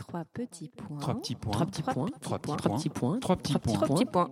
Trois petits points. Trois petits points. Trois petits points. Trois petits Trois points. petits points. Trois petits Trois points. petits points.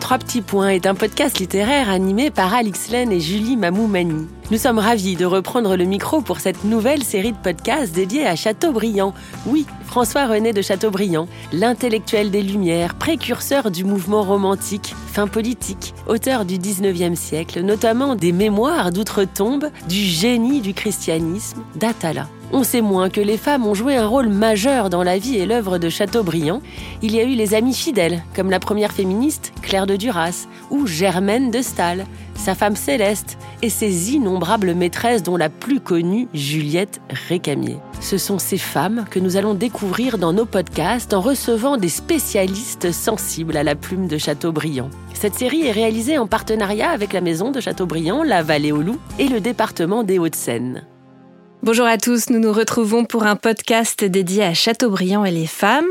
Trois petits points est un podcast littéraire animé par Alix Len et Julie Mamoumani. Nous sommes ravis de reprendre le micro pour cette nouvelle série de podcasts dédiée à Chateaubriand. Oui, François-René de Chateaubriand, l'intellectuel des Lumières, précurseur du mouvement romantique, fin politique, auteur du 19e siècle, notamment des mémoires d'outre-tombe, du génie du christianisme, d'Atala. On sait moins que les femmes ont joué un rôle majeur dans la vie et l'œuvre de Chateaubriand. Il y a eu les amis fidèles, comme la première féministe, Claire de Duras, ou Germaine de Staël, sa femme Céleste, et ses innombrables maîtresses dont la plus connue, Juliette Récamier. Ce sont ces femmes que nous allons découvrir dans nos podcasts en recevant des spécialistes sensibles à la plume de Chateaubriand. Cette série est réalisée en partenariat avec la maison de Chateaubriand, la Vallée aux Loups et le département des Hauts-de-Seine. Bonjour à tous, nous nous retrouvons pour un podcast dédié à Chateaubriand et les femmes.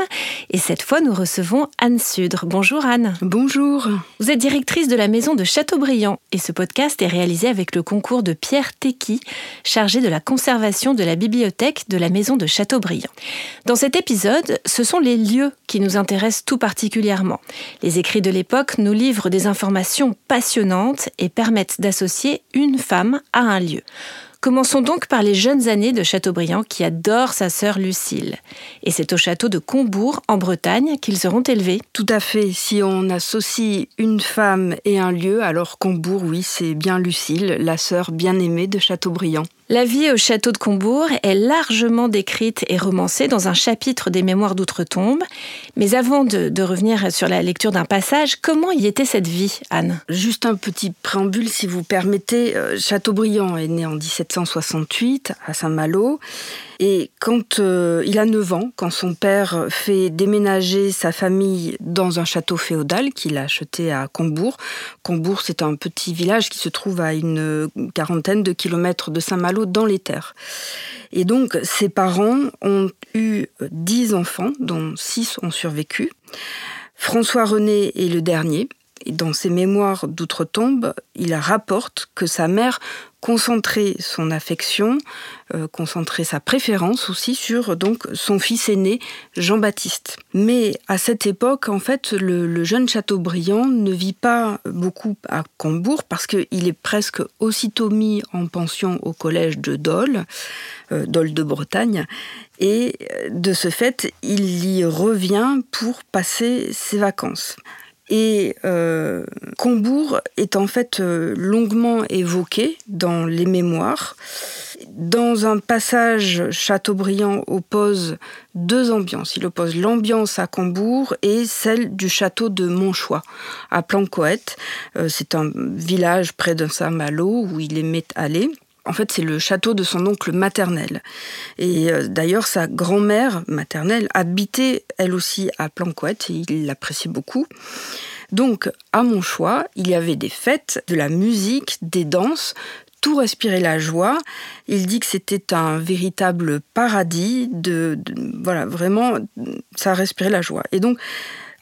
Et cette fois, nous recevons Anne Sudre. Bonjour Anne. Bonjour. Vous êtes directrice de la maison de Chateaubriand et ce podcast est réalisé avec le concours de Pierre Tequi, chargé de la conservation de la bibliothèque de la maison de Chateaubriand. Dans cet épisode, ce sont les lieux qui nous intéressent tout particulièrement. Les écrits de l'époque nous livrent des informations passionnantes et permettent d'associer une femme à un lieu. Commençons donc par les jeunes années de Chateaubriand qui adore sa sœur Lucille. Et c'est au château de Combourg, en Bretagne, qu'ils seront élevés. Tout à fait. Si on associe une femme et un lieu, alors Combourg, oui, c'est bien Lucille, la sœur bien-aimée de Chateaubriand. La vie au château de Combourg est largement décrite et romancée dans un chapitre des Mémoires d'outre-tombe. Mais avant de, revenir sur la lecture d'un passage, comment y était cette vie, Anne? Juste un petit préambule, si vous permettez. Euh, Chateaubriand est né en 1768 à Saint-Malo. Et quand euh, il a 9 ans, quand son père fait déménager sa famille dans un château féodal qu'il a acheté à Combourg, Combourg c'est un petit village qui se trouve à une quarantaine de kilomètres de Saint-Malo dans les terres. Et donc ses parents ont eu 10 enfants, dont 6 ont survécu. François René est le dernier. Et dans ses mémoires d'outre-tombe, il rapporte que sa mère concentrait son affection, euh, concentrait sa préférence aussi sur donc son fils aîné Jean-Baptiste. Mais à cette époque, en fait, le, jeune Chateaubriand ne vit pas beaucoup à Combourg parce qu'il est presque aussitôt mis en pension au collège de Dole, euh, Dole de Bretagne, et de ce fait, il y revient pour passer ses vacances. Et euh, Combourg est en fait euh, longuement évoqué dans les mémoires. Dans un passage, Chateaubriand oppose deux ambiances. Il oppose l'ambiance à Combourg et celle du château de Montchoix, à Plancoët. Euh, c'est un village près d'un Saint-Malo où il aimait aller. En fait, c'est le château de son oncle maternel. Et euh, d'ailleurs, sa grand-mère maternelle habitait elle aussi à Plancoët et il l'appréciait beaucoup. Donc, à mon choix, il y avait des fêtes, de la musique, des danses, tout respirait la joie. Il dit que c'était un véritable paradis, de, voilà, vraiment, ça respirait la joie. Et donc,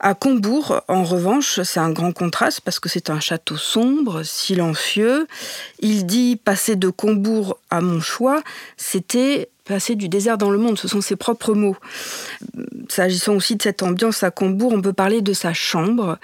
à Combourg, en revanche, c'est un grand contraste parce que c'est un château sombre, silencieux. Il dit passer de Combourg à Montchoix, c'était passer du désert dans le monde, ce sont ses propres mots. S'agissant aussi de cette ambiance à Combourg, on peut parler de sa chambre.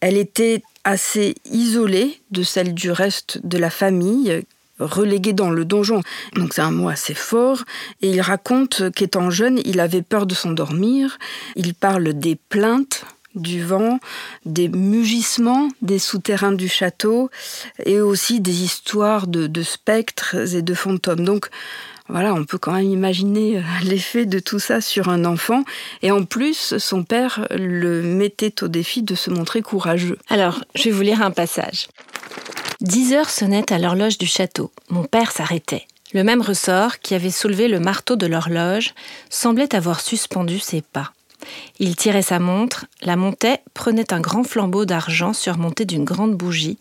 Elle était assez isolée de celle du reste de la famille, relégué dans le donjon. Donc c'est un mot assez fort. Et il raconte qu'étant jeune, il avait peur de s'endormir. Il parle des plaintes du vent, des mugissements des souterrains du château et aussi des histoires de, spectres et de fantômes. Donc voilà, on peut quand même imaginer l'effet de tout ça sur un enfant. Et en plus, son père le mettait au défi de se montrer courageux. Alors, je vais vous lire un passage. Dix heures sonnaient à l'horloge du château. Mon père s'arrêtait. Le même ressort qui avait soulevé le marteau de l'horloge semblait avoir suspendu ses pas. Il tirait sa montre, la montait, prenait un grand flambeau d'argent surmonté d'une grande bougie,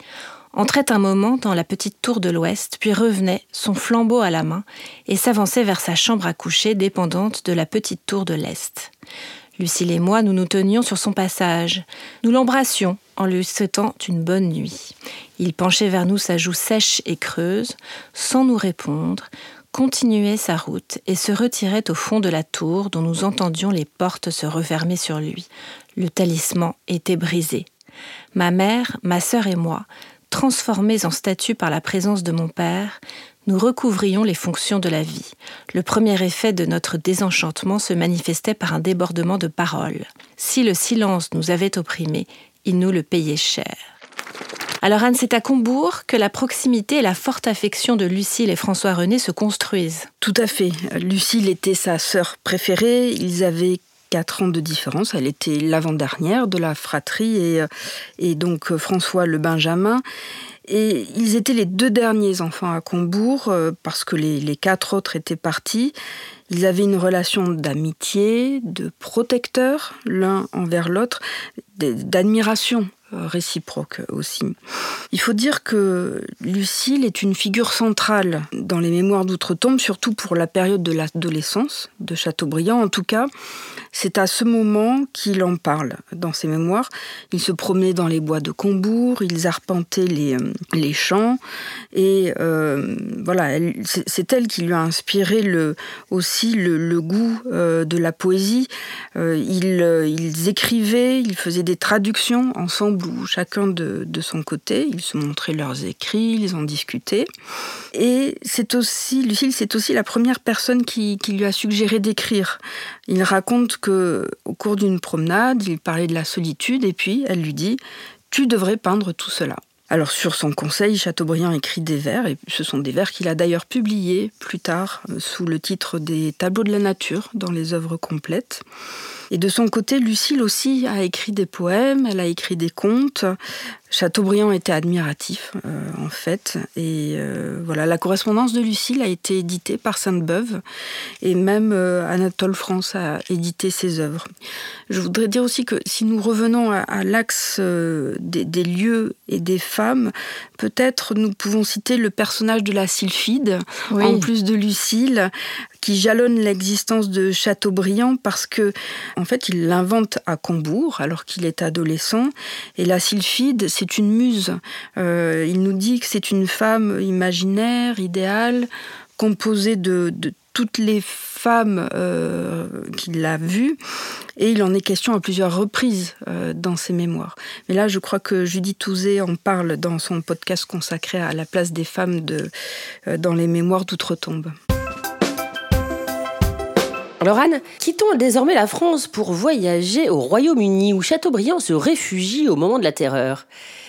entrait un moment dans la petite tour de l'ouest, puis revenait, son flambeau à la main, et s'avançait vers sa chambre à coucher dépendante de la petite tour de l'est. Lucille et moi, nous nous tenions sur son passage. Nous l'embrassions, en lui souhaitant une bonne nuit. Il penchait vers nous sa joue sèche et creuse, sans nous répondre, continuait sa route et se retirait au fond de la tour dont nous entendions les portes se refermer sur lui. Le talisman était brisé. Ma mère, ma sœur et moi, transformés en statues par la présence de mon père, nous recouvrions les fonctions de la vie. Le premier effet de notre désenchantement se manifestait par un débordement de paroles. Si le silence nous avait opprimés, il nous le payait cher. Alors Anne, c'est à Combourg que la proximité et la forte affection de Lucille et François René se construisent. Tout à fait. Lucille était sa sœur préférée. Ils avaient quatre ans de différence. Elle était l'avant-dernière de la fratrie et, et donc François le Benjamin. Et ils étaient les deux derniers enfants à Combourg euh, parce que les, quatre autres étaient partis. Ils avaient une relation d'amitié, de protecteur l'un envers l'autre, d'admiration réciproque aussi. Il faut dire que Lucille est une figure centrale dans les mémoires d'outre-tombe, surtout pour la période de l'adolescence de Chateaubriand. En tout cas, c'est à ce moment qu'il en parle dans ses mémoires. Il se promenait dans les bois de Combourg, ils arpentaient les, euh, les champs, et euh, voilà, c'est elle qui lui a inspiré le, aussi le, goût euh, de la poésie. ils, ils, écrivaient, ils faisaient des traductions ensemble, chacun de, de son côté. Ils se montraient leurs écrits, ils en discutaient. Et c'est aussi, Lucille, c'est aussi la première personne qui, qui lui a suggéré d'écrire. Il raconte que au cours d'une promenade, il parlait de la solitude et puis elle lui dit "Tu devrais peindre tout cela." Alors sur son conseil, Chateaubriand écrit des vers, et ce sont des vers qu'il a d'ailleurs publiés plus tard euh, sous le titre des Tableaux de la nature dans les œuvres complètes. Et de son côté, Lucille aussi a écrit des poèmes, elle a écrit des contes. Chateaubriand était admiratif, euh, en fait. Et euh, voilà, la correspondance de Lucille a été éditée par Sainte-Beuve, et même euh, Anatole France a édité ses œuvres. Je voudrais dire aussi que si nous revenons à, l'axe des, lieux et des femmes, peut-être nous pouvons citer le personnage de la sylphide, en plus de Lucille, qui jalonne l'existence de Chateaubriand parce que, en fait, il l'invente à Combourg alors qu'il est adolescent. Et la sylphide, c'est une muse. Euh, il nous dit que c'est une femme imaginaire, idéale, composée de, toutes les femmes euh, qu'il a vues, et il en est question à plusieurs reprises euh, dans ses mémoires. Mais là, je crois que Judith Touzé en parle dans son podcast consacré à la place des femmes dans les mémoires d'outre-tombe. Alors Anne, quittons désormais la France pour voyager au Royaume-Uni où Chateaubriand se réfugie au moment de la Terreur.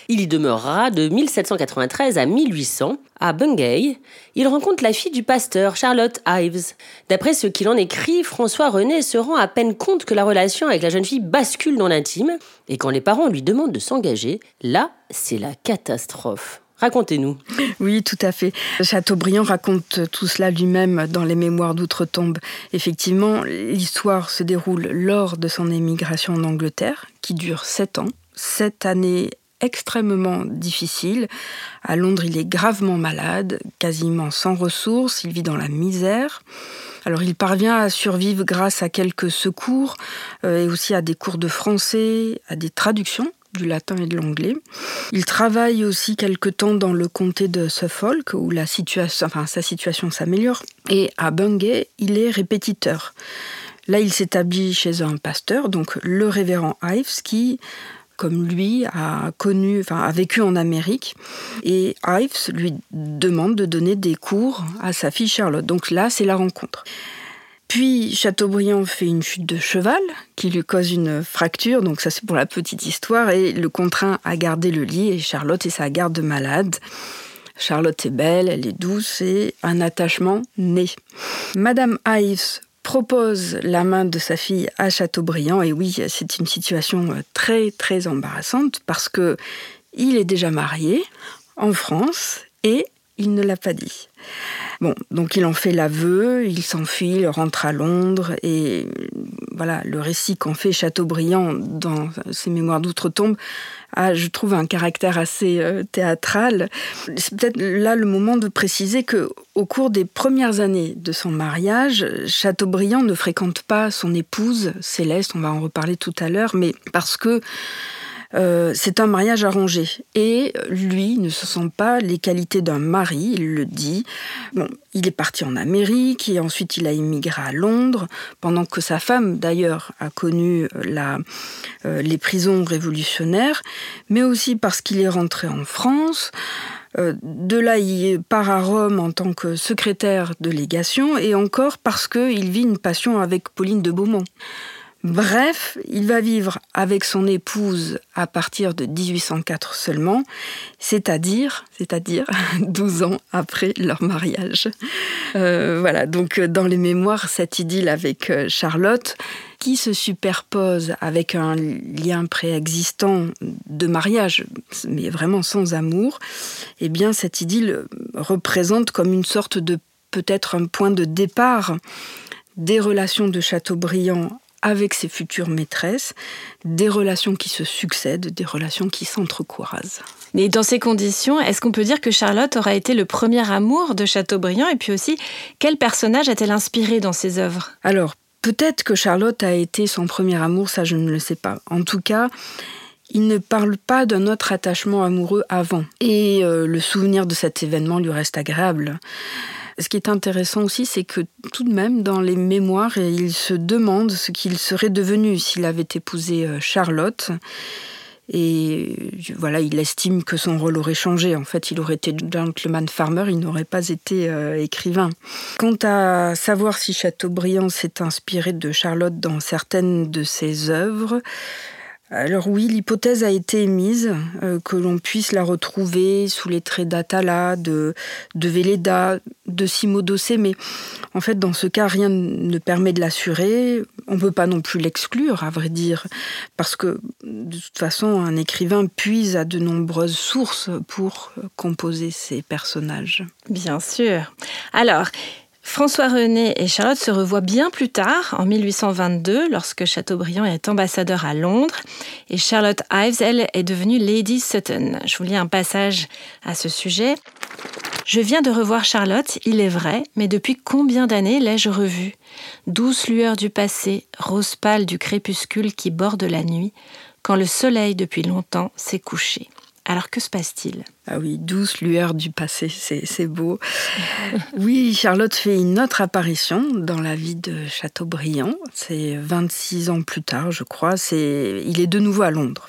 Il y demeurera de 1793 à 1800. À Bungay, il rencontre la fille du pasteur, Charlotte Ives. D'après ce qu'il en écrit, François René se rend à peine compte que la relation avec la jeune fille bascule dans l'intime, et quand les parents lui demandent de s'engager, là, c'est la catastrophe. Racontez-nous. Oui, tout à fait. Chateaubriand raconte tout cela lui-même dans les Mémoires d'outre-tombe. Effectivement, l'histoire se déroule lors de son émigration en Angleterre, qui dure sept ans. Sept années extrêmement difficiles. À Londres, il est gravement malade, quasiment sans ressources, il vit dans la misère. Alors il parvient à survivre grâce à quelques secours euh, et aussi à des cours de français, à des traductions du latin et de l'anglais. Il travaille aussi quelque temps dans le comté de Suffolk, où la situation, enfin, sa situation s'améliore. Et à Bungay, il est répétiteur. Là, il s'établit chez un pasteur, donc le révérend Ives, qui, comme lui, a connu, enfin, a vécu en Amérique. Et Ives lui demande de donner des cours à sa fille Charlotte. Donc là, c'est la rencontre. Puis Chateaubriand fait une chute de cheval qui lui cause une fracture, donc ça c'est pour la petite histoire, et le contraint à garder le lit et Charlotte est sa garde malade. Charlotte est belle, elle est douce et un attachement né. Madame Ives propose la main de sa fille à Chateaubriand et oui, c'est une situation très très embarrassante parce que il est déjà marié en France et il ne l'a pas dit. Bon, donc il en fait l'aveu, il s'enfuit, il rentre à Londres, et voilà, le récit qu'en fait Chateaubriand dans ses mémoires d'outre-tombe a, je trouve, un caractère assez euh, théâtral. C'est peut-être là le moment de préciser que au cours des premières années de son mariage, Chateaubriand ne fréquente pas son épouse Céleste, on va en reparler tout à l'heure, mais parce que Euh, c'est un mariage arrangé. Et lui ne se sent pas les qualités d'un mari, il le dit. Bon, il est parti en Amérique et ensuite il a immigré à Londres, pendant que sa femme, d'ailleurs, a connu la, euh, les prisons révolutionnaires, mais aussi parce qu'il est rentré en France. Euh, de là, il part à Rome en tant que secrétaire de légation et encore parce qu'il vit une passion avec Pauline de Beaumont. Bref, il va vivre avec son épouse à partir de 1804 seulement, c'est-à-dire, c'est-à-dire 12 ans après leur mariage. Euh, voilà, donc dans les mémoires, cette idylle avec euh, Charlotte, qui se superpose avec un lien préexistant de mariage, mais vraiment sans amour, eh bien cette idylle représente comme une sorte de peut-être un point de départ des relations de Chateaubriand avec ses futures maîtresses, des relations qui se succèdent, des relations qui s'entrecroisent. Et dans ces conditions, est-ce qu'on peut dire que Charlotte aura été le premier amour de Chateaubriand Et puis aussi, quel personnage a-t-elle inspiré dans ses œuvres? Alors, peut-être que Charlotte a été son premier amour, ça je ne le sais pas. En tout cas, il ne parle pas d'un autre attachement amoureux avant. Et euh, le souvenir de cet événement lui reste agréable. Ce qui est intéressant aussi, c'est que tout de même, dans les mémoires, il se demande ce qu'il serait devenu s'il avait épousé euh, Charlotte. Et voilà, il estime que son rôle aurait changé. En fait, il aurait été gentleman farmer, il n'aurait pas été euh, écrivain. Quant à savoir si Chateaubriand s'est inspiré de Charlotte dans certaines de ses œuvres, alors oui, l'hypothèse a été émise euh, que l'on puisse la retrouver sous les traits d'Atala, de, de de Simodossé, mais en fait dans ce cas rien ne permet de l'assurer. On ne peut pas non plus l'exclure, à vrai dire, parce que de toute façon un écrivain puise à de nombreuses sources pour composer ses personnages. Bien sûr. Alors, François René et Charlotte se revoient bien plus tard, en 1822, lorsque Chateaubriand est ambassadeur à Londres, et Charlotte Ives, elle, est devenue Lady Sutton. Je vous lis un passage à ce sujet. Je viens de revoir Charlotte, il est vrai, mais depuis combien d'années l'ai-je revue? Douce lueur du passé, rose pâle du crépuscule qui borde la nuit, quand le soleil depuis longtemps s'est couché. Alors que se passe-t-il? Ah oui, douce lueur du passé, c'est beau. oui, Charlotte fait une autre apparition dans la vie de Chateaubriand. C'est 26 ans plus tard, je crois. C'est, il est de nouveau à Londres.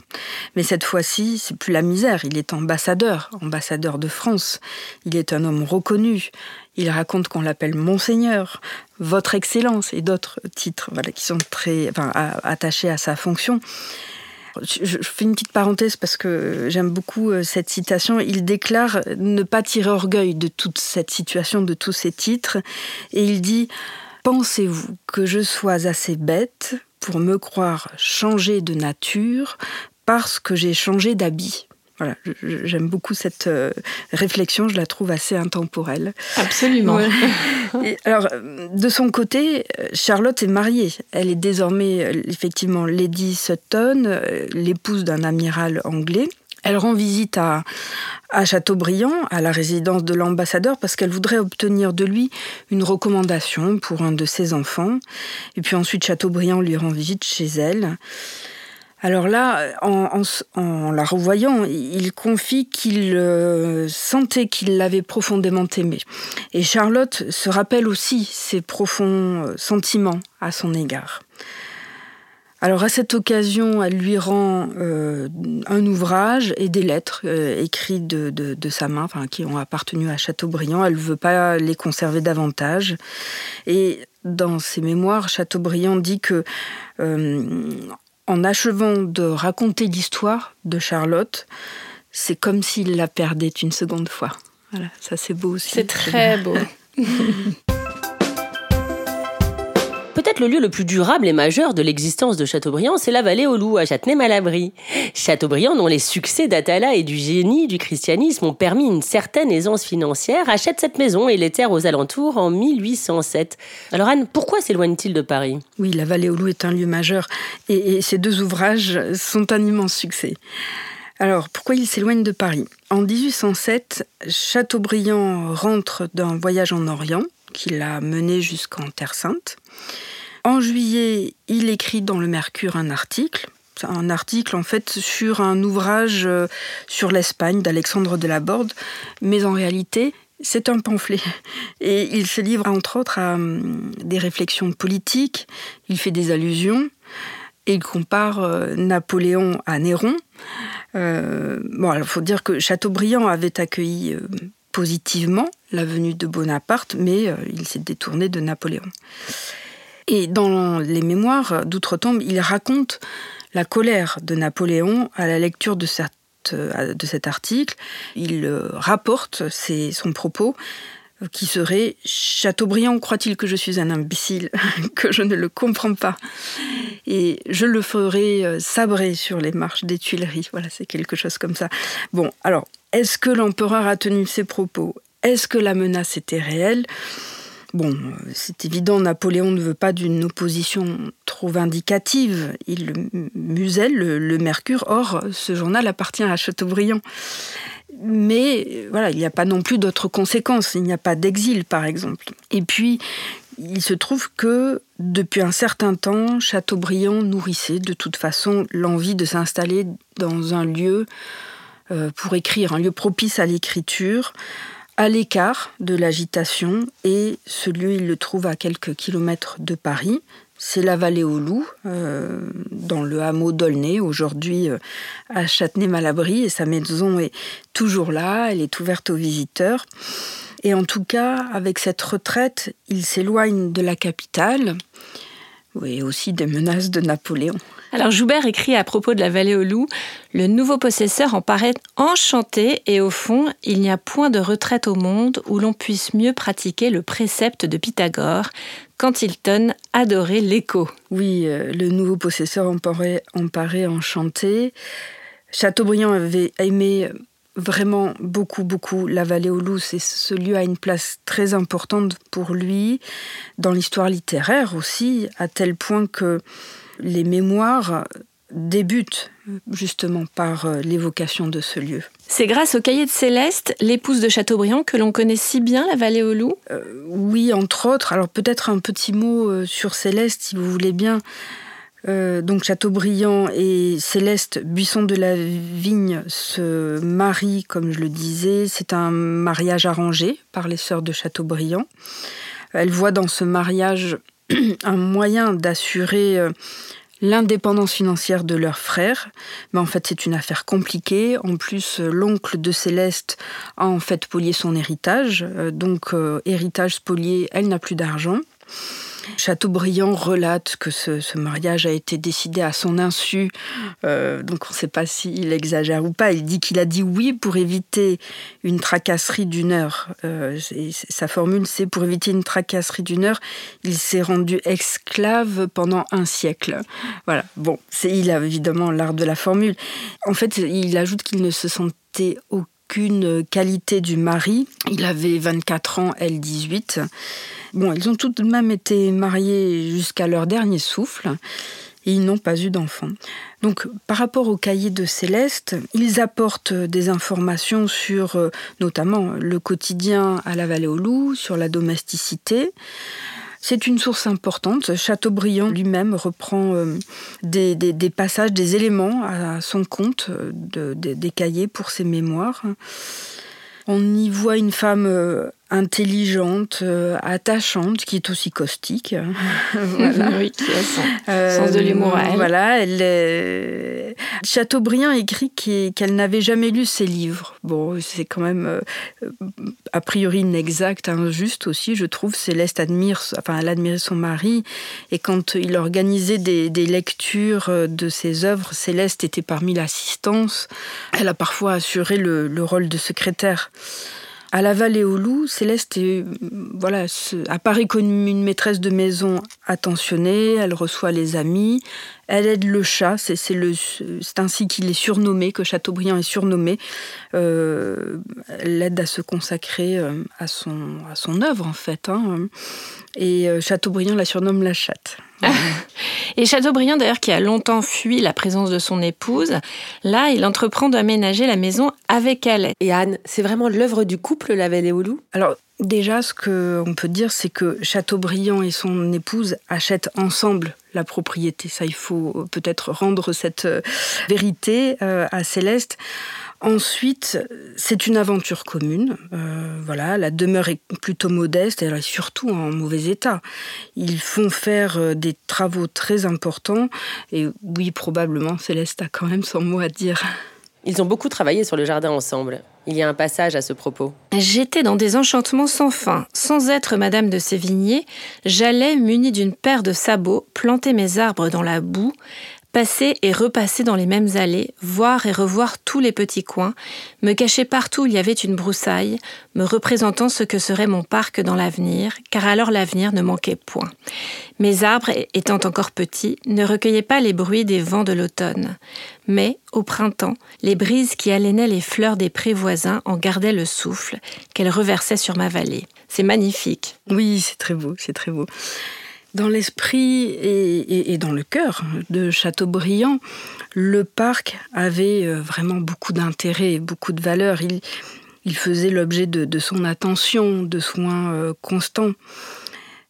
Mais cette fois-ci, c'est plus la misère. Il est ambassadeur, ambassadeur de France. Il est un homme reconnu. Il raconte qu'on l'appelle Monseigneur, Votre Excellence et d'autres titres voilà, qui sont très attachés à sa fonction. Je fais une petite parenthèse parce que j'aime beaucoup euh, cette citation. Il déclare ne pas tirer orgueil de toute cette situation, de tous ces titres. Et il dit Pensez-vous que je sois assez bête pour me croire changer de nature parce que j'ai changé d'habit? Voilà, j'aime beaucoup cette euh, réflexion, je la trouve assez intemporelle. Absolument. alors, de son côté, Charlotte est mariée. Elle est désormais euh, effectivement Lady Sutton, euh, l'épouse d'un amiral anglais. Elle rend visite à, à Chateaubriand, à la résidence de l'ambassadeur, parce qu'elle voudrait obtenir de lui une recommandation pour un de ses enfants. Et puis ensuite, Chateaubriand lui rend visite chez elle. Alors là, en, la revoyant, il confie qu'il euh, sentait qu'il l'avait profondément aimée. Et Charlotte se rappelle aussi ses profonds euh, sentiments à son égard. Alors à cette occasion, elle lui rend euh, un ouvrage et des lettres écrites de, sa main, qui ont appartenu à Chateaubriand. Elle ne veut pas les conserver davantage. Et dans ses mémoires, Chateaubriand dit que en achevant de raconter l'histoire de Charlotte, c'est comme s'il la perdait une seconde fois. Voilà, ça c'est beau aussi. C'est très beau. Peut-être le lieu le plus durable et majeur de l'existence de Chateaubriand, c'est la vallée aux loups à Châtenay-Malabry. Chateaubriand, dont les succès d'Atala et du génie du christianisme ont permis une certaine aisance financière, achète cette maison et les terres aux alentours en 1807. Alors Anne, pourquoi s'éloigne-t-il de Paris? Oui, la vallée aux loups est un lieu majeur et, et ces deux ouvrages sont un immense succès. Alors, pourquoi il s'éloigne de Paris? En 1807, Chateaubriand rentre d'un voyage en Orient qui l'a mené jusqu'en Terre Sainte. En juillet, il écrit dans le Mercure un article un article en fait sur un ouvrage euh, sur l'Espagne d'Alexandre de la Borde, mais en réalité, c'est un pamphlet. Et il se livre entre autres à hum, des réflexions politiques, il fait des allusions, et il compare euh, Napoléon à Néron. Euh, bon, il faut dire que Chateaubriand avait accueilli positivement la venue de Bonaparte, mais il s'est détourné de Napoléon. Et dans les mémoires d'Outre-Tombe, il raconte la colère de Napoléon à la lecture de, euh, de cet article. Il euh, rapporte son propos euh, qui serait Chateaubriand croit-il que je suis un imbécile, que je ne le comprends pas? Et je le ferai sabrer sur les marches des Tuileries. Voilà, c'est quelque chose comme ça. Bon, alors, est-ce que l'empereur a tenu ses propos? Est-ce que la menace était réelle? Bon, c'est évident, Napoléon ne veut pas d'une opposition trop vindicative. Il muselle le, Mercure. Or, ce journal appartient à Chateaubriand. Mais voilà, il n'y a pas non plus d'autres conséquences. Il n'y a pas d'exil, par exemple. Et puis, il se trouve que depuis un certain temps, Chateaubriand nourrissait de toute façon l'envie de s'installer dans un lieu pour écrire, un lieu propice à l'écriture à l'écart de l'agitation et ce lieu, il le trouve à quelques kilomètres de Paris. C'est la vallée aux loups, euh, dans le hameau d'Aulnay, aujourd'hui euh, à Châtenay-Malabry, et sa maison est toujours là, elle est ouverte aux visiteurs. Et en tout cas, avec cette retraite, il s'éloigne de la capitale, et aussi des menaces de Napoléon. Alors Joubert écrit à propos de la vallée aux loups Le nouveau possesseur en paraît enchanté et au fond, il n'y a point de retraite au monde où l'on puisse mieux pratiquer le précepte de Pythagore quand Hilton adorait l'écho. Oui, euh, le nouveau possesseur en paraît, en paraît enchanté. Chateaubriand avait aimé vraiment beaucoup, beaucoup la vallée aux loups. Et ce lieu a une place très importante pour lui dans l'histoire littéraire aussi, à tel point que les mémoires débutent justement par euh, l'évocation de ce lieu. C'est grâce au cahier de Céleste, l'épouse de Chateaubriand, que l'on connaît si bien la vallée aux loups euh, Oui, entre autres. Alors peut-être un petit mot euh, sur Céleste, si vous voulez bien. donc Chateaubriand et Céleste Buisson de la Vigne se marient, comme je le disais. C'est un mariage arrangé par les sœurs de Chateaubriand. Elle voit dans ce mariage un moyen d'assurer euh, l'indépendance financière de leur frère. Mais en fait, c'est une affaire compliquée. En plus, euh, l'oncle de Céleste a en fait spolié son héritage. Euh, donc, héritage spolié, elle n'a plus d'argent. Chateaubriand relate que ce, mariage a été décidé à son insu, euh, donc on ne sait pas s'il exagère ou pas. Il dit qu'il a dit oui pour éviter une tracasserie d'une heure. Euh, sa formule, c'est pour éviter une tracasserie d'une heure, il s'est rendu esclave pendant un siècle. Voilà, bon, il a évidemment l'art de la formule. En fait, il ajoute qu'il ne se sentait qualité du mari. Il avait 24 ans, elle 18. Bon, ils ont tout de même été mariés jusqu'à leur dernier souffle et ils n'ont pas eu d'enfants. Donc, par rapport au cahier de Céleste, ils apportent des informations sur euh, notamment le quotidien à la vallée aux loups, sur la domesticité. C'est une source importante. Chateaubriand lui-même reprend euh, des, passages, des éléments à son compte euh, des cahiers pour ses mémoires. On y voit une femme euh, intelligente, euh, attachante, qui est aussi caustique. voilà. oui, qui a son sens de l'humour Voilà, elle Chateaubriand écrit qu'elle n'avait jamais lu ses livres. Bon, c'est quand même a priori inexact, injuste aussi, je trouve. Céleste admire, enfin, elle admirait son mari, et quand il organisait des, lectures de ses œuvres, Céleste était parmi l'assistance. Elle a parfois assuré le, le rôle de secrétaire. À la vallée aux loups, Céleste est, voilà, apparaît comme une maîtresse de maison attentionnée, elle reçoit les amis, elle aide le chat, c'est ainsi qu'il est surnommé, que Chateaubriand est surnommé. Euh, elle l'aide à se consacrer euh, à son, à son œuvre, en fait. Hein. Et euh, Chateaubriand la surnomme la chatte. Et Chateaubriand, d'ailleurs, qui a longtemps fui la présence de son épouse, là, il entreprend d'aménager la maison avec elle. Et Anne, c'est vraiment l'œuvre du couple, La Vallée aux loups Alors, Déjà, ce qu'on peut dire, c'est que Chateaubriand et son épouse achètent ensemble la propriété. Ça, il faut peut-être rendre cette euh, vérité euh, à Céleste. Ensuite, c'est une aventure commune. Euh, voilà, la demeure est plutôt modeste, elle est surtout en mauvais état. Ils font faire des travaux très importants et oui, probablement, Céleste a quand même son mot à dire. Ils ont beaucoup travaillé sur le jardin ensemble. Il y a un passage à ce propos. J'étais dans des enchantements sans fin. Sans être Madame de Sévigné, j'allais, munie d'une paire de sabots, planter mes arbres dans la boue, passer et repasser dans les mêmes allées, voir et revoir tous les petits coins, me cacher partout où il y avait une broussaille, me représentant ce que serait mon parc dans l'avenir, car alors l'avenir ne manquait point. Mes arbres, étant encore petits, ne recueillaient pas les bruits des vents de l'automne. Mais, au printemps, les brises qui halenaient les fleurs des prés voisins en gardaient le souffle, qu'elles reversaient sur ma vallée. C'est magnifique. Oui, c'est très beau, c'est très beau. Dans l'esprit et, dans le cœur de Chateaubriand, le parc avait euh, vraiment beaucoup d'intérêt, beaucoup de valeur. Il, faisait l'objet de, son attention, de soins euh, constants.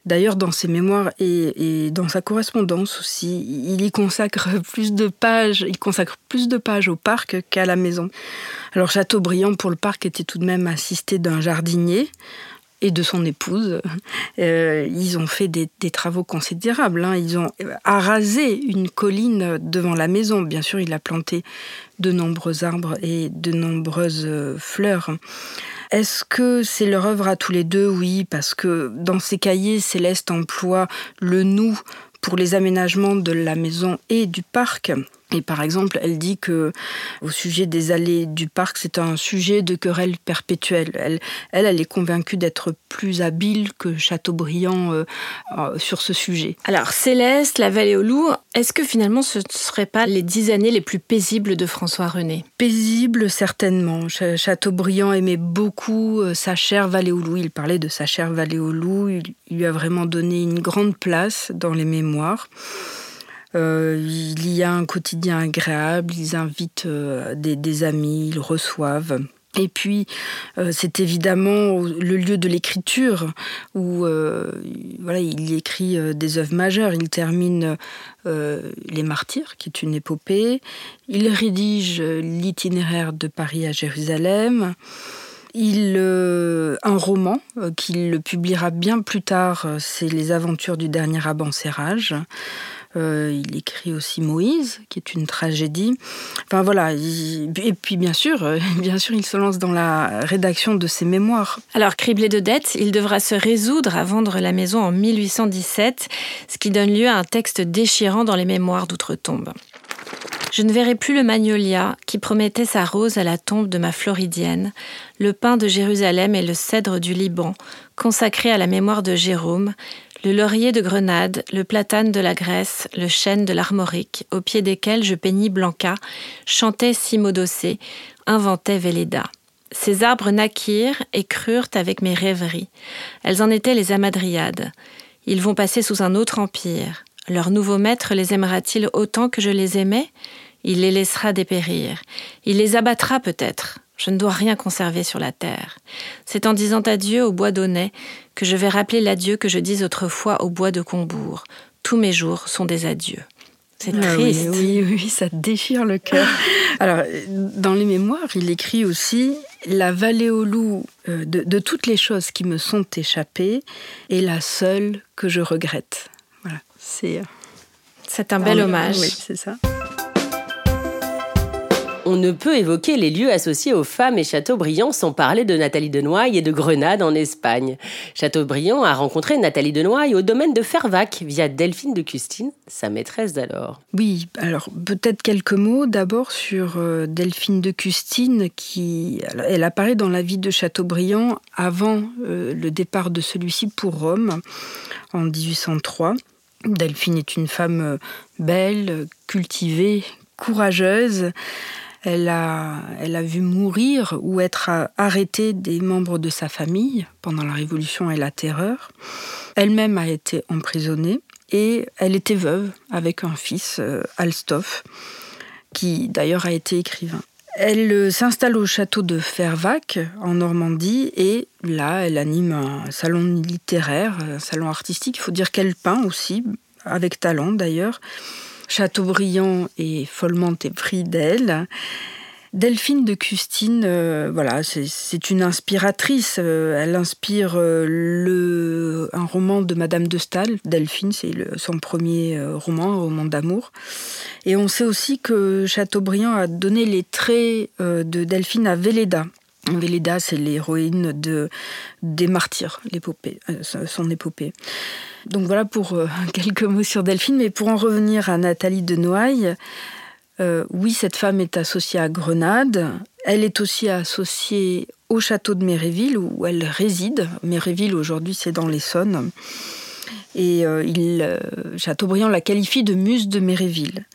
D'ailleurs, dans ses mémoires et, dans sa correspondance aussi, il y consacre plus de pages, il consacre plus de pages au parc qu'à la maison. Alors Chateaubriand, pour le parc, était tout de même assisté d'un jardinier, et de son épouse. Euh, ils ont fait des, travaux considérables. Hein. Ils ont arasé une colline devant la maison. Bien sûr, il a planté de nombreux arbres et de nombreuses euh, fleurs. Est-ce que c'est leur œuvre à tous les deux? Oui, parce que dans ses cahiers, Céleste emploie le nous pour les aménagements de la maison et du parc. Et par exemple, elle dit que au sujet des allées du parc, c'est un sujet de querelle perpétuelle. Elle, elle, elle est convaincue d'être plus habile que Chateaubriand euh, euh, sur ce sujet. Alors, Céleste, la vallée au loup, est-ce que finalement ce ne seraient pas les dix années les plus paisibles de François René? Paisibles, certainement. Chateaubriand aimait beaucoup euh, sa chère vallée au loup. Il parlait de sa chère vallée au loup. Il lui a vraiment donné une grande place dans les mémoires. Euh, il y a un quotidien agréable, ils invitent euh, des, amis, ils reçoivent. Et puis, euh, c'est évidemment le lieu de l'écriture où voilà, il écrit des œuvres majeures. Il termine Les Martyrs, qui est une épopée. Il rédige l'itinéraire de Paris à Jérusalem. Il, un roman qu'il publiera bien plus tard, c'est Les aventures du dernier abancérage. Euh, il écrit aussi Moïse, qui est une tragédie. Enfin voilà. et puis bien sûr, euh, bien sûr, il se lance dans la rédaction de ses mémoires. Alors criblé de dettes, il devra se résoudre à vendre la maison en 1817, ce qui donne lieu à un texte déchirant dans les mémoires d'outre-tombe. Je ne verrai plus le magnolia qui promettait sa rose à la tombe de ma Floridienne, le pin de Jérusalem et le cèdre du Liban, consacré à la mémoire de Jérôme, le laurier de Grenade, le platane de la Grèce, le chêne de l'Armorique, au pied desquels je peignis Blanca, chantais Simodossé, inventais Véleda. Ces arbres naquirent et crurent avec mes rêveries. Elles en étaient les amadriades. Ils vont passer sous un autre empire. Leur nouveau maître les aimera-t-il autant que je les aimais? Il les laissera dépérir. Il les abattra peut-être. Je ne dois rien conserver sur la terre. C'est en disant adieu au bois d'Aunay que je vais rappeler l'adieu que je dis autrefois au bois de Combourg. Tous mes jours sont des adieux. C'est ah triste. Oui, oui, oui, ça déchire le cœur. Alors, dans les mémoires, il écrit aussi La vallée au loup euh, de, toutes les choses qui me sont échappées est la seule que je regrette. Voilà, c'est. Euh, c'est un bel hommage. Oui, c'est ça on ne peut évoquer les lieux associés aux femmes et Chateaubriand sans parler de Nathalie de Noailles et de Grenade en Espagne. Chateaubriand a rencontré Nathalie de Noailles au domaine de Fervac via Delphine de Custine, sa maîtresse d'alors. Oui, alors peut-être quelques mots d'abord sur euh, Delphine de Custine qui elle apparaît dans la vie de Chateaubriand avant euh, le départ de celui-ci pour Rome en 1803. Delphine est une femme euh, belle, cultivée, courageuse. Elle a, elle a vu mourir ou être arrêtée des membres de sa famille pendant la Révolution et la Terreur. Elle-même a été emprisonnée et elle était veuve avec un fils, euh, Alstoff, qui d'ailleurs a été écrivain. Elle s'installe au château de Fervac en Normandie et là, elle anime un salon littéraire, un salon artistique. Il faut dire qu'elle peint aussi, avec talent d'ailleurs. Chateaubriand est follement épris d'elle. Delphine de Custine, euh, voilà, c'est une inspiratrice. Euh, elle inspire euh, le, un roman de Madame de Staël. Delphine, c'est son premier roman, un roman d'amour. Et on sait aussi que Chateaubriand a donné les traits de Delphine à Véleda. Véleda, c'est l'héroïne de, des martyrs, l'épopée, son épopée. Donc voilà pour quelques mots sur Delphine, mais pour en revenir à Nathalie de Noailles, euh, oui, cette femme est associée à Grenade. Elle est aussi associée au château de Méréville où elle réside. Méréville aujourd'hui c'est dans l'Essonne. Et euh, euh, Chateaubriand la qualifie de muse de Méréville.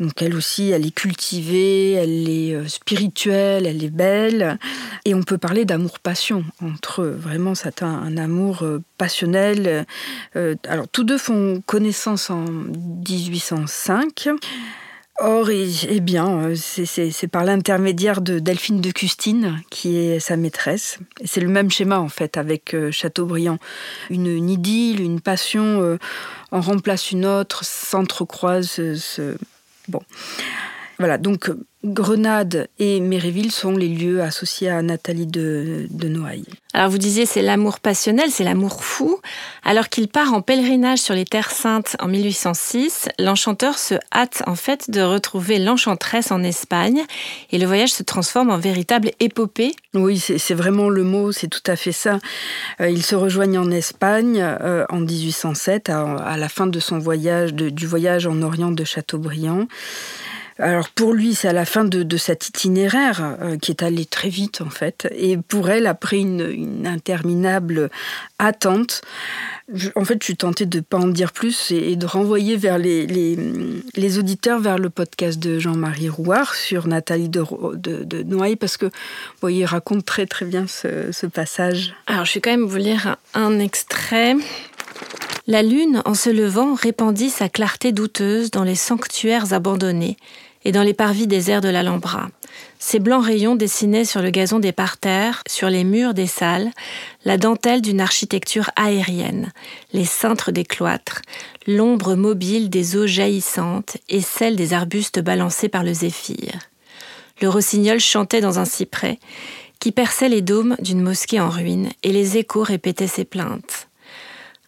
Donc elle aussi, elle est cultivée, elle est spirituelle, elle est belle. Et on peut parler d'amour-passion entre eux. Vraiment, c'est un, amour passionnel. alors tous deux font connaissance en 1805. Or, eh bien, euh, c'est par l'intermédiaire de Delphine de Custine, qui est sa maîtresse. C'est le même schéma, en fait, avec euh, Chateaubriand. Une, idylle, une passion euh, en remplace une autre, s'entrecroise. Ce... Bon. Voilà, donc Grenade et Méréville sont les lieux associés à Nathalie de, de Noailles. Alors vous disiez c'est l'amour passionnel, c'est l'amour fou. Alors qu'il part en pèlerinage sur les terres saintes en 1806, l'enchanteur se hâte en fait de retrouver l'enchanteresse en Espagne et le voyage se transforme en véritable épopée. Oui, c'est vraiment le mot, c'est tout à fait ça. Euh, ils se rejoignent en Espagne euh, en 1807 à, la fin de son voyage, du voyage en Orient de Chateaubriand. Alors pour lui, c'est à la fin de, cet itinéraire euh, qui est allé très vite en fait. Et pour elle, après une, interminable attente, en fait, je suis tentée de ne pas en dire plus et, de renvoyer vers les, les, auditeurs vers le podcast de Jean-Marie Rouard sur Nathalie de, de, Noailles parce que voyez, il raconte très très bien ce, passage. Alors je vais quand même vous lire un extrait. La lune, en se levant, répandit sa clarté douteuse dans les sanctuaires abandonnés et dans les parvis déserts de l'Alhambra. Ses blancs rayons dessinaient sur le gazon des parterres, sur les murs des salles, la dentelle d'une architecture aérienne, les cintres des cloîtres, l'ombre mobile des eaux jaillissantes et celle des arbustes balancés par le zéphyr. Le rossignol chantait dans un cyprès, qui perçait les dômes d'une mosquée en ruine, et les échos répétaient ses plaintes.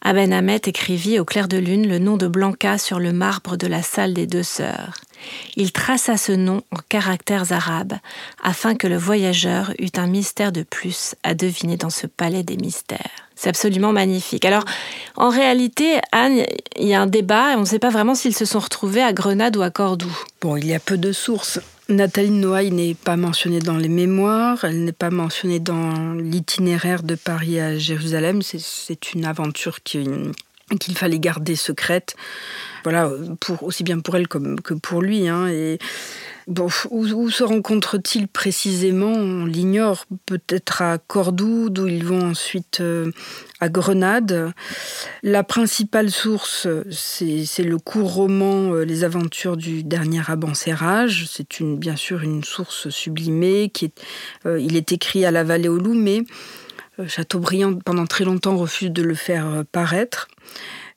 Aben Hamet écrivit au clair de lune le nom de Blanca sur le marbre de la salle des deux sœurs. Il traça ce nom en caractères arabes, afin que le voyageur eût un mystère de plus à deviner dans ce palais des mystères. C'est absolument magnifique. Alors, en réalité, Anne, il y a un débat et on ne sait pas vraiment s'ils se sont retrouvés à Grenade ou à Cordoue. Bon, il y a peu de sources. Nathalie Noailles n'est pas mentionnée dans les mémoires, elle n'est pas mentionnée dans l'itinéraire de Paris à Jérusalem. C'est une aventure qu'il fallait garder secrète voilà, pour, aussi bien pour elle comme que pour lui. Hein, et bon, où, se rencontrent-ils précisément? On l'ignore. Peut-être à Cordoue, d'où ils vont ensuite euh, à Grenade. La principale source, c'est le court roman euh, Les aventures du dernier Abancerrage. C'est bien sûr une source sublimée. Qui est, euh, il est écrit à la vallée au loup, mais Chateaubriand, pendant très longtemps, refuse de le faire paraître.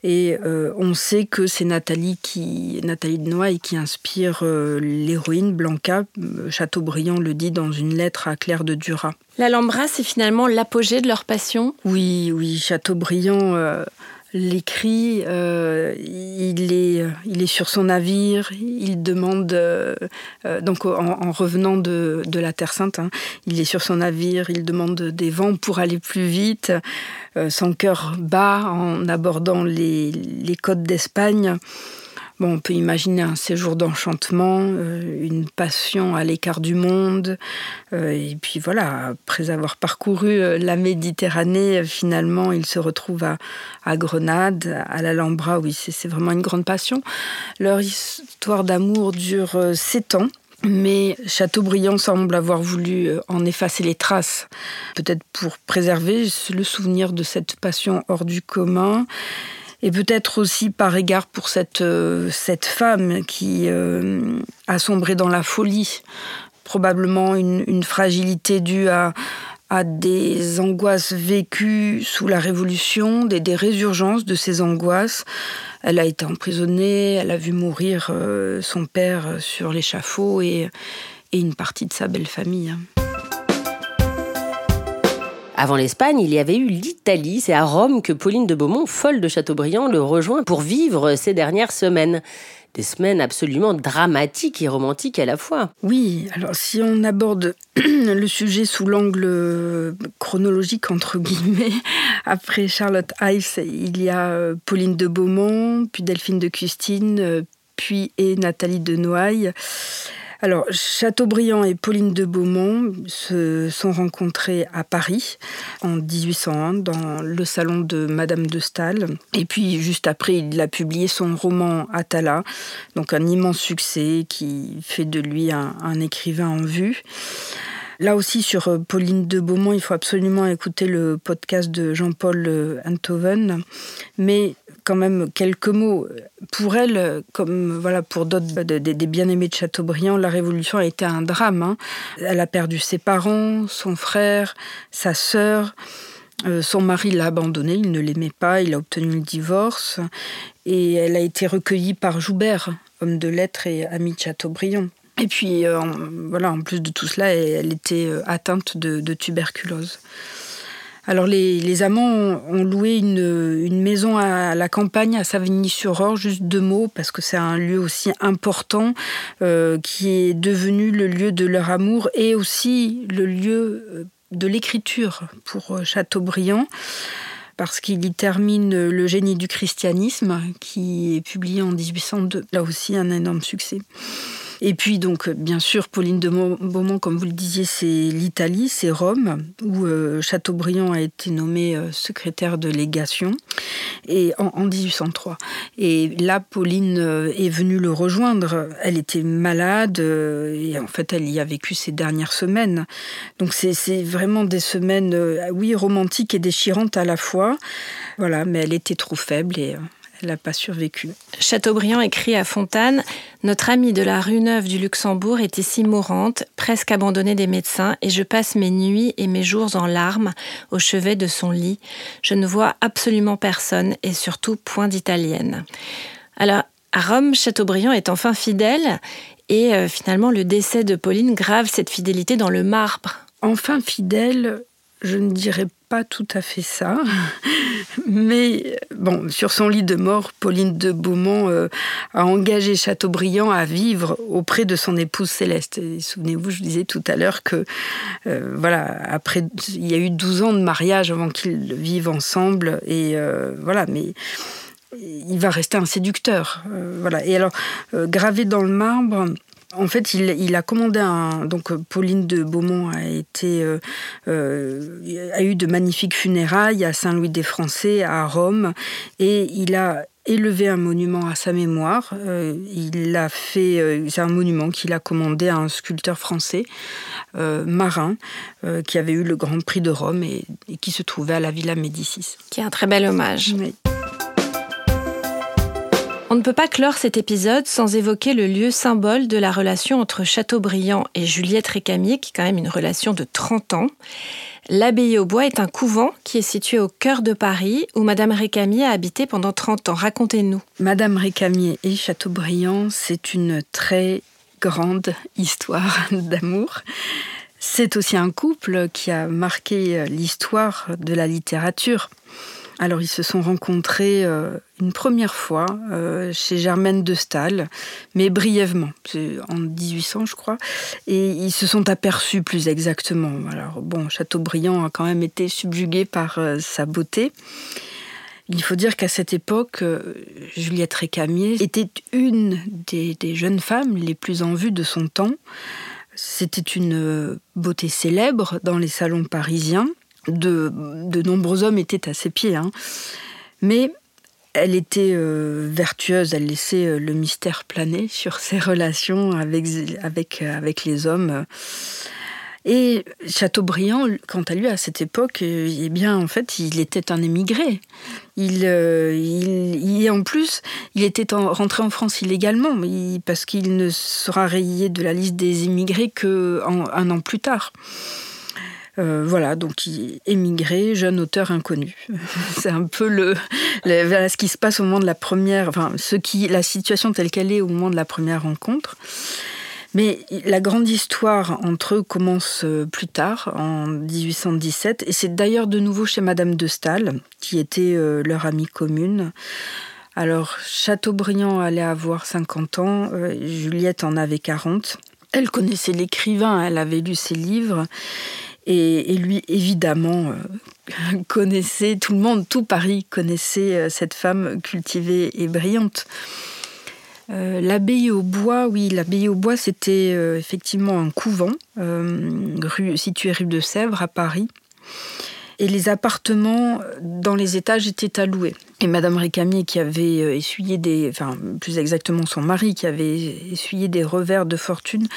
Et euh, on sait que c'est Nathalie, qui, Nathalie de Noailles qui inspire euh, l'héroïne Blanca. Euh, Chateaubriand le dit dans une lettre à Claire de Duras. L'Alhambra, c'est finalement l'apogée de leur passion? Oui, oui. Chateaubriand l'écrit, euh, il, est, il est sur son navire, il demande, euh, euh, donc en, revenant de, de, la Terre Sainte, hein, il est sur son navire, il demande des vents pour aller plus vite, son cœur bat en abordant les, les côtes d'Espagne on peut imaginer un séjour d'enchantement, euh, une passion à l'écart du monde. Euh, et puis voilà, après avoir parcouru euh, la Méditerranée, finalement, il se retrouve à, Grenade, à l'Alhambra. Oui, c'est vraiment une grande passion. Leur histoire d'amour dure sept ans. Mais Chateaubriand semble avoir voulu en effacer les traces, peut-être pour préserver le souvenir de cette passion hors du commun et peut-être aussi par égard pour cette, euh, cette femme qui euh, a sombré dans la folie. probablement une, fragilité due à, à des angoisses vécues sous la Révolution, des, des, résurgences de ces angoisses. Elle a été emprisonnée, elle a vu mourir euh, son père sur l'échafaud et, et une partie de sa belle famille. Avant l'Espagne, il y avait eu l'Italie. C'est à Rome que Pauline de Beaumont, folle de Chateaubriand, le rejoint pour vivre ces dernières semaines des semaines absolument dramatiques et romantiques à la fois. Oui, alors si on aborde le sujet sous l'angle chronologique, entre guillemets, après Charlotte Ives, il y a euh, Pauline de Beaumont, puis Delphine de Custine, euh, puis et Nathalie de Noailles. Alors, Chateaubriand et Pauline de Beaumont se sont rencontrés à Paris en 1801 dans le salon de Madame de Staël. Et puis, juste après, il a publié son roman Atala, donc un immense succès qui fait de lui un, écrivain en vue. Là aussi, sur Pauline de Beaumont, il faut absolument écouter le podcast de Jean-Paul Enthoven. Mais quand même quelques mots. Pour elle, comme voilà pour d'autres bah, des, bien-aimés de Chateaubriand, la Révolution a été un drame. Hein. Elle a perdu ses parents, son frère, sa sœur. Euh, son mari l'a abandonnée, il ne l'aimait pas, il a obtenu le divorce. Et elle a été recueillie par Joubert, homme de lettres et ami de Chateaubriand. Et puis, euh, voilà, en plus de tout cela, elle était euh, atteinte de, tuberculose. Alors, les, amants ont, loué une, maison à la campagne, à Savigny-sur-Orge, juste deux mots, parce que c'est un lieu aussi important euh, qui est devenu le lieu de leur amour et aussi le lieu de l'écriture pour Chateaubriand parce qu'il y termine Le génie du christianisme, qui est publié en 1802. Là aussi, un énorme succès. Et puis donc bien sûr Pauline de Beaumont, comme vous le disiez, c'est l'Italie, c'est Rome, où euh, Chateaubriand a été nommé euh, secrétaire de légation et en, 1803. Et là, Pauline euh, est venue le rejoindre. Elle était malade et en fait, elle y a vécu ses dernières semaines. Donc c'est vraiment des semaines, oui, romantiques et déchirantes à la fois. Voilà, mais elle était trop faible et elle n'a pas survécu. Chateaubriand écrit à Fontane Notre amie de la rue Neuve du Luxembourg était si mourante, presque abandonnée des médecins, et je passe mes nuits et mes jours en larmes au chevet de son lit. Je ne vois absolument personne et surtout point d'italienne. Alors, à Rome, Chateaubriand est enfin fidèle et euh, finalement le décès de Pauline grave cette fidélité dans le marbre. Enfin fidèle, je ne dirais pas tout à fait ça. Mais bon, sur son lit de mort, Pauline de Beaumont euh, a engagé Chateaubriand à vivre auprès de son épouse Céleste. Souvenez-vous, je disais tout à l'heure que euh, voilà, après il y a eu 12 ans de mariage avant qu'ils vivent ensemble et euh, voilà, mais il va rester un séducteur. voilà. Et alors, gravé dans le marbre, en fait, il, a commandé un. Donc, Pauline de Beaumont a été euh, euh, a eu de magnifiques funérailles à Saint-Louis-des-Français, à Rome, et il a élevé un monument à sa mémoire. Euh, il a fait, c'est un monument qu'il a commandé à un sculpteur français, marin, qui avait eu le Grand Prix de Rome et, qui se trouvait à la Villa Médicis. Qui est un très bel hommage. On ne peut pas clore cet épisode sans évoquer le lieu symbole de la relation entre Chateaubriand et Juliette Récamier, qui est quand même une relation de 30 ans. L'abbaye au bois est un couvent qui est situé au cœur de Paris, où Madame Récamier a habité pendant 30 ans. Racontez-nous. Madame Récamier et Chateaubriand, c'est une très grande histoire d'amour. C'est aussi un couple qui a marqué l'histoire de la littérature. Alors ils se sont rencontrés euh, une première fois euh, chez Germaine de Stahl, mais brièvement, en 1800 je crois, et ils se sont aperçus plus exactement. Alors bon, Chateaubriand a quand même été subjugué par euh, sa beauté. Il faut dire qu'à cette époque, Juliette Récamier était une des, des, jeunes femmes les plus en vue de son temps. C'était une beauté célèbre dans les salons parisiens de, nombreux hommes étaient à ses pieds. Hein. Mais elle était euh, vertueuse, elle laissait euh, le mystère planer sur ses relations avec, euh, avec les hommes. Et Chateaubriand, quant à lui, à cette époque, eh bien, en fait, il était un émigré. Il, il, en plus, il était rentré en France illégalement, parce qu'il ne sera rayé de la liste des immigrés qu'un un an plus tard. Euh, voilà, donc émigré, jeune auteur inconnu. C'est un peu le, ce qui se passe au moment de la première, enfin, la situation telle qu'elle est au moment de la première rencontre. Mais la grande histoire entre eux commence euh, plus tard, en 1817, et c'est d'ailleurs de nouveau chez Madame de Staël, qui était euh, leur amie commune. Alors, Chateaubriand allait avoir 50 ans, Juliette en avait 40. Elle connaissait l'écrivain, elle avait lu ses livres, et, lui, évidemment, euh, connaissait, tout le monde, tout Paris connaissait euh, cette femme cultivée et brillante. Euh, l'abbaye au bois, oui, l'abbaye au bois, c'était effectivement un couvent situé rue de Sèvres à Paris et les appartements dans les étages étaient alloués. Et Madame Récamier, qui avait euh, essuyé des, enfin plus exactement son mari, qui avait essuyé des revers de fortune,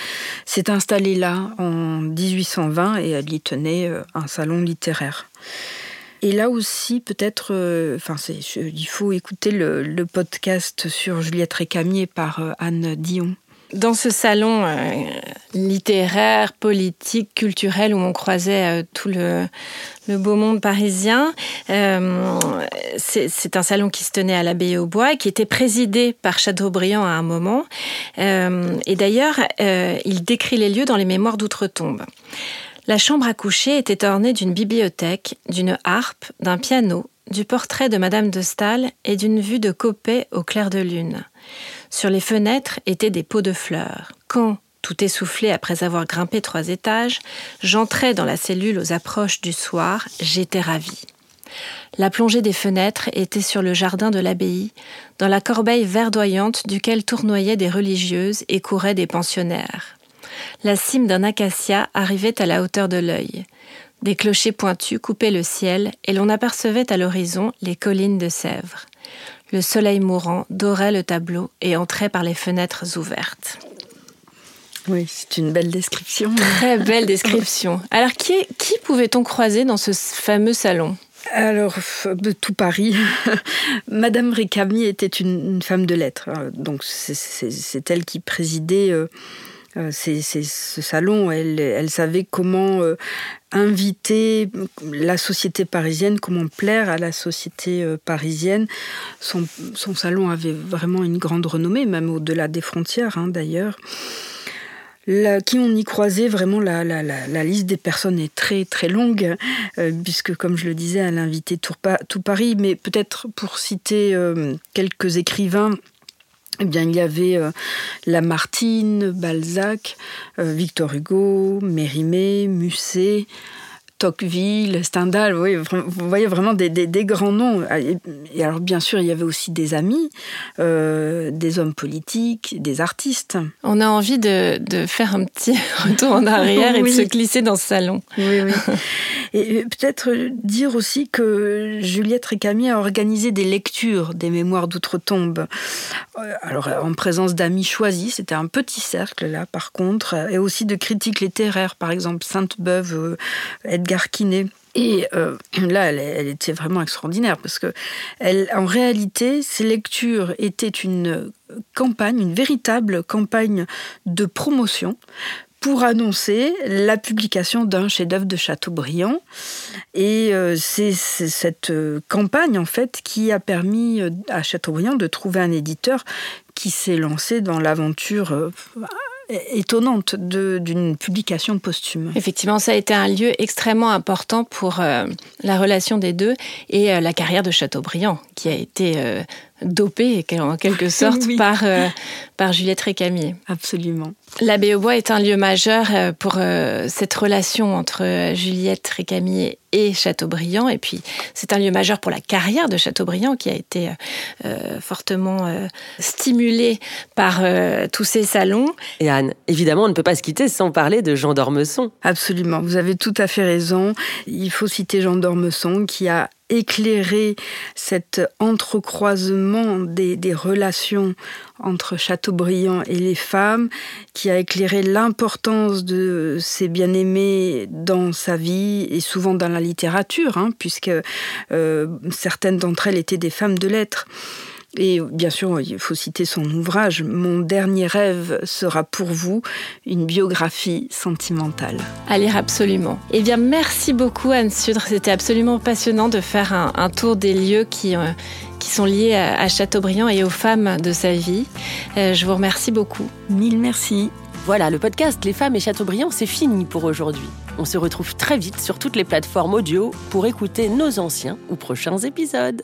s'est installée là en 1820 et elle y tenait euh, un salon littéraire. Et là aussi, peut-être, euh, enfin, il faut écouter le, le, podcast sur Juliette Récamier par Anne Dion dans ce salon euh, littéraire, politique, culturel où on croisait euh, tout le, beau monde parisien, euh, c'est un salon qui se tenait à l'abbaye au bois, qui était présidé par Chateaubriand à un moment. et d'ailleurs, il décrit les lieux dans les mémoires d'outre-tombe. La chambre à coucher était ornée d'une bibliothèque, d'une harpe, d'un piano, du portrait de Madame de Staël et d'une vue de Coppet au clair de lune. Sur les fenêtres étaient des pots de fleurs. Quand, tout essoufflé après avoir grimpé trois étages, j'entrais dans la cellule aux approches du soir, j'étais ravie. La plongée des fenêtres était sur le jardin de l'abbaye, dans la corbeille verdoyante duquel tournoyaient des religieuses et couraient des pensionnaires. La cime d'un acacia arrivait à la hauteur de l'œil. Des clochers pointus coupaient le ciel et l'on apercevait à l'horizon les collines de Sèvres. Le soleil mourant dorait le tableau et entrait par les fenêtres ouvertes. Oui, c'est une belle description. Très belle description. Alors, qui, qui pouvait-on croiser dans ce fameux salon? Alors, de tout Paris, Madame Récamier était une, femme de lettres. Hein. Donc, c'est elle qui présidait euh, euh, ce salon. Elle, savait comment euh, inviter la société parisienne, comment plaire à la société euh, parisienne. Son, salon avait vraiment une grande renommée, même au-delà des frontières hein, d'ailleurs. qui on y croisait vraiment la, liste des personnes est très très longue puisque comme je le disais elle invitait tout Paris mais peut-être pour citer quelques écrivains eh bien, il y avait euh, Lamartine, Balzac, euh, Victor Hugo, Mérimée, Musset, Tocqueville, Stendhal, vous voyez vraiment des, grands noms. Et alors bien sûr, il y avait aussi des amis, euh, des hommes politiques, des artistes. On a envie de, faire un petit retour en arrière et de se glisser dans ce salon. Oui, oui. Et peut-être dire aussi que Juliette Récamier a organisé des lectures des mémoires d'outre-tombe. Euh, alors en présence d'amis choisis, c'était un petit cercle là par contre, et aussi de critiques littéraires, par exemple Sainte-Beuve, euh, Et euh, là, elle, était vraiment extraordinaire parce que, elle, en réalité, ces lectures étaient une campagne, une véritable campagne de promotion pour annoncer la publication d'un chef-d'œuvre de Chateaubriand. Et euh, c'est cette euh, campagne, en fait, qui a permis à Chateaubriand de trouver un éditeur qui s'est lancé dans l'aventure étonnante d'une publication posthume. Effectivement, ça a été un lieu extrêmement important pour euh, la relation des deux et euh, la carrière de Chateaubriand, qui a été euh, dopée en quelque sorte par, par Juliette Récamier. Absolument. L'Abbé au Bois est un lieu majeur pour cette relation entre Juliette Récamier et Chateaubriand. Et puis, c'est un lieu majeur pour la carrière de Chateaubriand qui a été euh, fortement euh, stimulée par euh, tous ces salons. Et Anne, évidemment, on ne peut pas se quitter sans parler de Jean d'Ormesson. Absolument, vous avez tout à fait raison. Il faut citer Jean d'Ormesson qui a éclairé cet entrecroisement des, des relations entre Chateaubriand et les femmes, qui a éclairé l'importance de ses bien-aimés dans sa vie et souvent dans la littérature, hein, puisque euh, certaines d'entre elles étaient des femmes de lettres. Et bien sûr, il faut citer son ouvrage Mon dernier rêve sera pour vous une biographie sentimentale. À lire absolument. Eh bien, merci beaucoup Anne Sudre. C'était absolument passionnant de faire un, tour des lieux qui, euh, qui sont liés à, Chateaubriand et aux femmes de sa vie. Euh, je vous remercie beaucoup. Mille merci. Voilà, le podcast Les femmes et Chateaubriand, c'est fini pour aujourd'hui. On se retrouve très vite sur toutes les plateformes audio pour écouter nos anciens ou prochains épisodes.